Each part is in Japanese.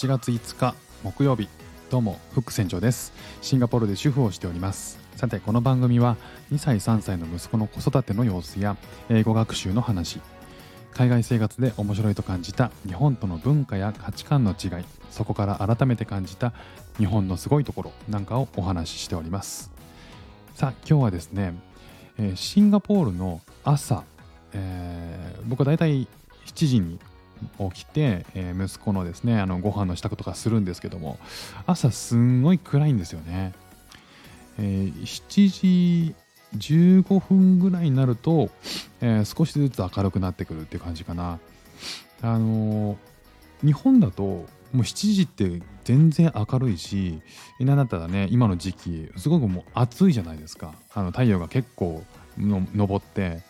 8月5日木曜日どうもフック船長です。シンガポールで主婦をしております。さてこの番組は2歳3歳の息子の子育ての様子や英語学習の話海外生活で面白いと感じた日本との文化や価値観の違いそこから改めて感じた日本のすごいところなんかをお話ししております。さあ今日はですね、えーシンガポールの朝、えー僕はだいたい7時に起きて、えー息子のですねあのご飯の支度とかするんですけども朝すんごい暗いんですよね、えー7時15分ぐらいになると、えー少しずつ明るくなってくるっていう感じかな。あの日本だともう7時って全然明るいしなだったらね今の時期すごくもう暑いじゃないですか。あの太陽が結構の昇って。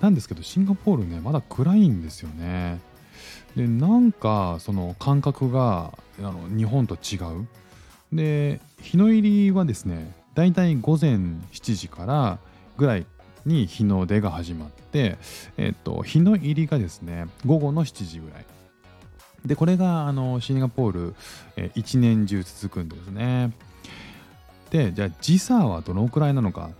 なんですけどシンガポールねまだ暗いんですよね。でなんかその感覚があの日本と違う。で日の入りはですねだいたい午前7時からぐらいに日の出が始まって、えっと、日の入りがですね午後の7時ぐらい。でこれがあのシンガポール、えー一年中続くんですね。でじゃあ時差はどのくらいなのかって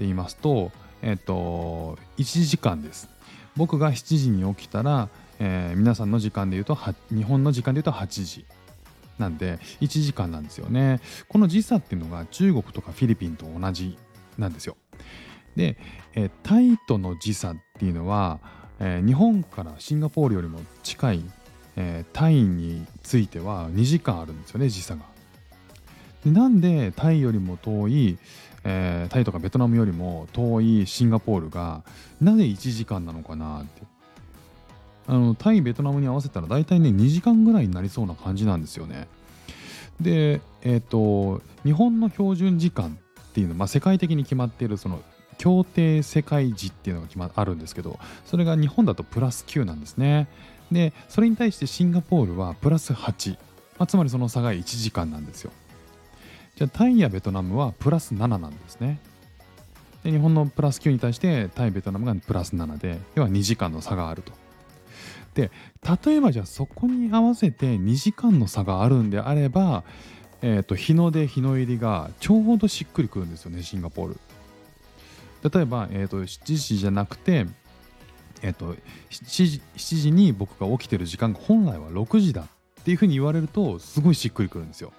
言いますとえっと1時間です。僕が7時に起きたら、えー皆さんの時間で言うと日本の時間で言うと8時なんで1時間なんですよね。この時差っていうのが中国とかフィリピンと同じなんですよ。で、えータイとの時差っていうのは、えー日本からシンガポールよりも近い、えータイについては2時間あるんですよね時差が。でなんでタイよりも遠い、えタイとかベトナムよりも遠いシンガポールがなぜ1時間なのかなって。あのタイベトナムに合わせたら大体ね2時間ぐらいになりそうな感じなんですよね。でえっ、と日本の標準時間っていうのは、まあ、世界的に決まっているその協定世界時っていうのが決まあるんですけどそれが日本だとプラス9なんですね。でそれに対してシンガポールはプラス8、まあ、つまりその差が1時間なんですよ。じゃあタイやベトナムはプラス7なんですね。で日本のプラス9に対してタイベトナムがプラス7で要は2時間の差があると。で例えばじゃあそこに合わせて2時間の差があるんであれば、えー、と日の出日の入りがちょうどしっくりくるんですよねシンガポール例えば、えー、と7時じゃなくて、えー、と 7, 時7時に僕が起きてる時間が本来は6時だっていうふうに言われるとすごいしっくりくるんですよ。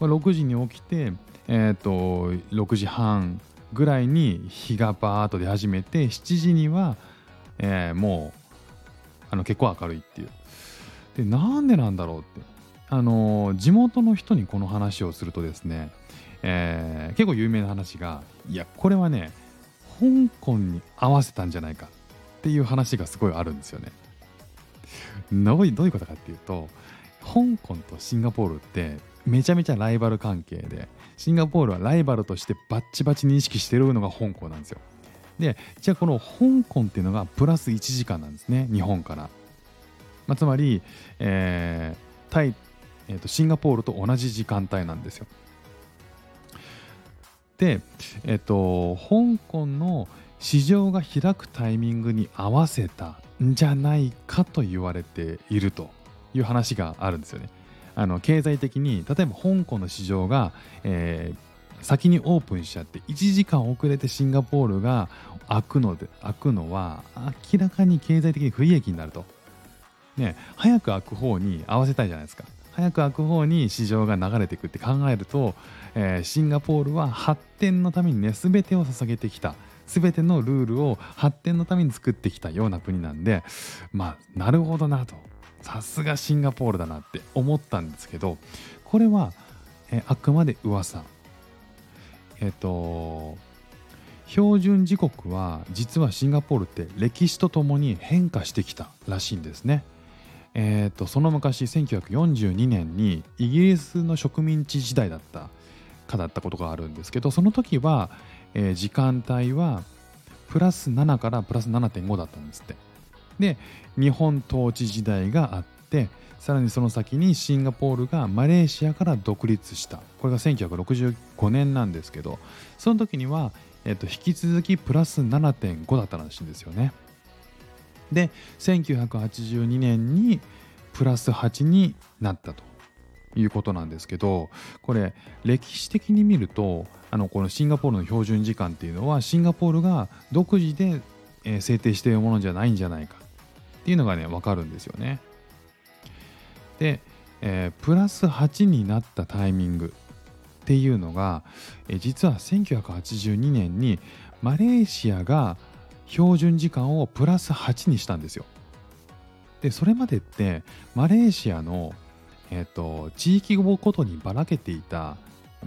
まあ、6時に起きて、えー、と6時半ぐらいに日がバーッと出始めて7時には、えーもうあの結構明るいっていう。でなんでなんだろうってあの地元の人にこの話をするとですね、えー結構有名な話がいやこれはね香港に合わせたんじゃないかっていう話がすごいあるんですよね。どういういうことかっていうと香港とシンガポールってめちゃめちゃライバル関係でシンガポールはライバルとしてバッチバチ認識してるのが香港なんですよ。でじゃあこの香港っていうのがプラス1時間なんですね日本から。まあ、つまり、えータイ、えーとシンガポールと同じ時間帯なんですよ。で、えっ、と香港の市場が開くタイミングに合わせたんじゃないかと言われているという話があるんですよね。あの経済的に例えば香港の市場が、えー先にオープンしちゃって1時間遅れてシンガポールが開くので開くのは明らかに経済的に不利益になると。ね、早く開く方に合わせたいじゃないですか。早く開く方に市場が流れていくって考えると、えーシンガポールは発展のためにね全てを捧げてきた全てのルールを発展のために作ってきたような国なんでまあなるほどなとさすがシンガポールだなって思ったんですけどこれは、えーあくまで噂えっ、と標準時刻は実はシンガポールって歴史とともに変化してきたらしいんですね。えー、とその昔1942年にイギリスの植民地時代だったかだったことがあるんですけどその時は、えー時間帯はプラス7からプラス7.5だったんですって。で日本統治時代があってさらにその先にシンガポールがマレーシアから独立したこれが1965年なんですけどその時には、えっと引き続きプラス7.5だったらしいんですよね。で1982年に、プラス8になったということなんですけどこれ歴史的に見るとあのこのシンガポールの標準時間っていうのはシンガポールが独自で、制定しているものじゃないんじゃないかっていうのがね分かるんですよね。で、えー、プラス8になったタイミングっていうのが、えー、実は1982年にマレーシアが標準時間をプラス8にしたんですよ。でそれまでってマレーシアの、えーと、地域ごとにばらけていた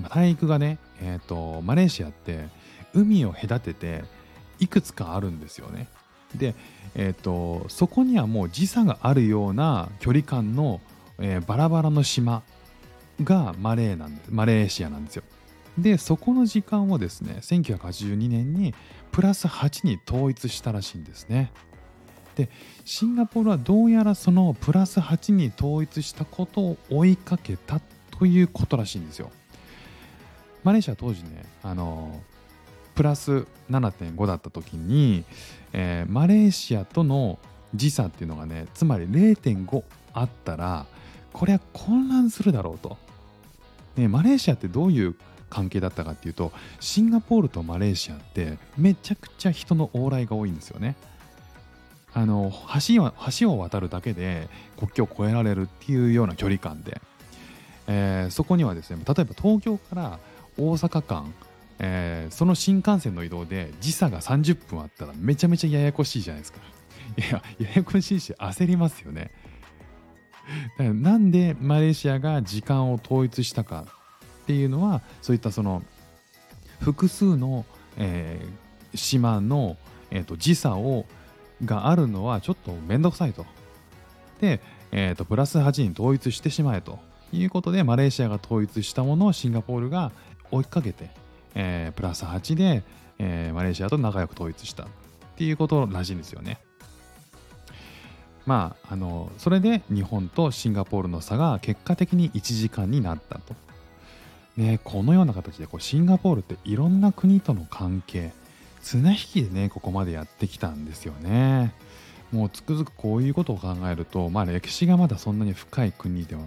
大陸がね、えーと、マレーシアって海を隔てていくつかあるんですよね。で、えー、とそこにはもう時差があるような距離感の、えー、バラバラの島がマレーなんマレーシアなんですよ。でそこの時間をですね1982年にプラス8に統一したらしいんですね。でシンガポールはどうやらそのプラス8に統一したことを追いかけたということらしいんですよ。マレーシア当時ねあのプラス7.5だった時に、えー、マレーシアとの時差っていうのがねつまり0.5あったらこれは混乱するだろうと。ね、マレーシアってどういう関係だったかっていうとシンガポールとマレーシアってめちゃくちゃ人の往来が多いんですよね。あの橋は橋を渡るだけで国境を越えられるっていうような距離感で、えー、そこにはですね例えば東京から大阪間、えー、その新幹線の移動で時差が30分あったらめちゃめちゃややこしいじゃないですか。いやややこしいし焦りますよね。なんでマレーシアが時間を統一したかっていうのはそういったその複数の、えー、島の、えーと、時差をがあるのはちょっと面倒くさいと。で、えーと、プラス8に統一してしまえということでマレーシアが統一したものをシンガポールが追いかけて、えー、プラス8で、えー、マレーシアと仲良く統一したっていうことらしいんですよね。まあ、あのそれで日本とシンガポールの差が結果的に1時間になったと。ね、このような形でこうシンガポールっていろんな国との関係綱引きでねここまでやってきたんですよね。もうつくづくこういうことを考えると、まあ、歴史がまだそんなに深い国では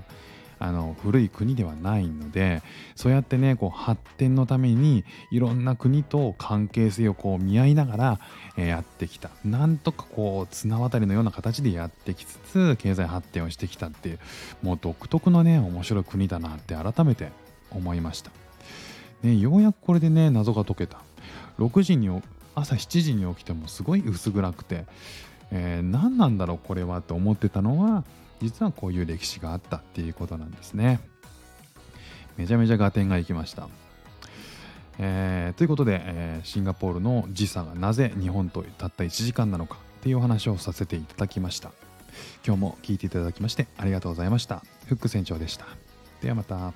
あの古い国ではないのでそうやってねこう発展のためにいろんな国と関係性をこう見合いながら、え、やってきたなんとかこう綱渡りのような形でやってきつつ経済発展をしてきたっていうもう独特のね面白い国だなって改めて思いました。ね、ようやくこれでね謎が解けた6時に朝7時に起きてもすごい薄暗くて、えー、何なんだろうこれはって思ってたのは実はこういう歴史があったっていうことなんですね。めちゃめちゃ合点がいきました、えー、ということで、えー、シンガポールの時差がなぜ日本とたった1時間なのかっていうお話をさせていただきました。今日も聞いていただきましてありがとうございました。フック船長でした。ではまた。